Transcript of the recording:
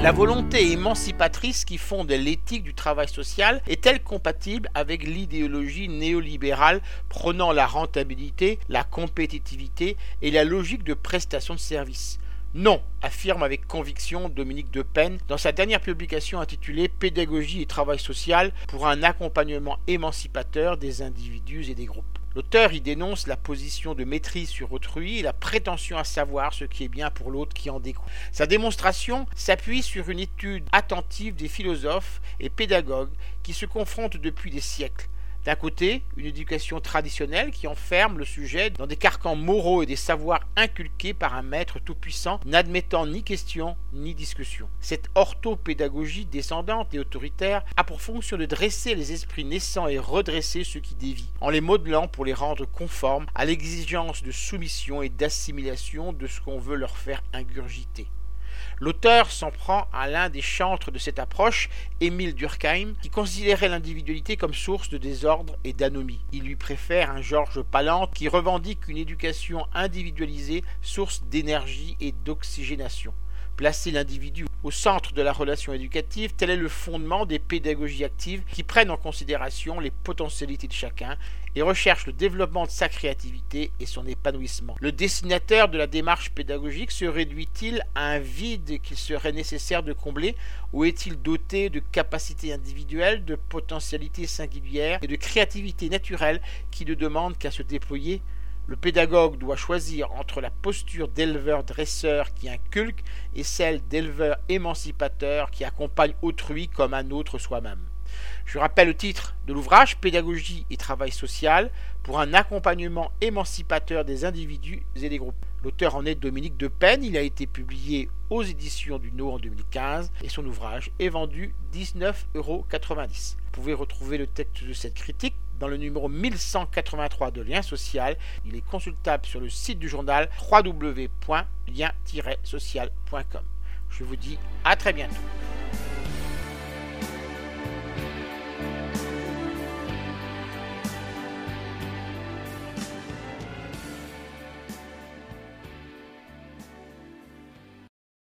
La volonté émancipatrice qui fonde l'éthique du travail social est-elle compatible avec l'idéologie néolibérale prônant la rentabilité, la compétitivité et la logique de prestation de services? Non, affirme avec conviction Dominique de dans sa dernière publication intitulée Pédagogie et travail social pour un accompagnement émancipateur des individus et des groupes. L'auteur y dénonce la position de maîtrise sur autrui et la prétention à savoir ce qui est bien pour l'autre qui en découle. Sa démonstration s'appuie sur une étude attentive des philosophes et pédagogues qui se confrontent depuis des siècles d'un côté, une éducation traditionnelle qui enferme le sujet dans des carcans moraux et des savoirs inculqués par un maître tout-puissant, n'admettant ni question ni discussion. Cette orthopédagogie descendante et autoritaire a pour fonction de dresser les esprits naissants et redresser ceux qui dévient, en les modelant pour les rendre conformes à l'exigence de soumission et d'assimilation de ce qu'on veut leur faire ingurgiter. L'auteur s'en prend à l'un des chantres de cette approche, Émile Durkheim, qui considérait l'individualité comme source de désordre et d'anomie. Il lui préfère un Georges Palante qui revendique une éducation individualisée, source d'énergie et d'oxygénation. Placer l'individu au centre de la relation éducative, tel est le fondement des pédagogies actives qui prennent en considération les potentialités de chacun et recherchent le développement de sa créativité et son épanouissement. Le dessinateur de la démarche pédagogique se réduit-il à un vide qu'il serait nécessaire de combler ou est-il doté de capacités individuelles, de potentialités singulières et de créativité naturelle qui ne demandent qu'à se déployer le pédagogue doit choisir entre la posture d'éleveur-dresseur qui inculque et celle d'éleveur émancipateur qui accompagne autrui comme un autre soi-même. Je rappelle le titre de l'ouvrage Pédagogie et travail social pour un accompagnement émancipateur des individus et des groupes. L'auteur en est Dominique de Pen, il a été publié aux éditions du No en 2015 et son ouvrage est vendu 19,90 euros. Vous pouvez retrouver le texte de cette critique dans le numéro 1183 de Lien Social. Il est consultable sur le site du journal www.lien-social.com. Je vous dis à très bientôt.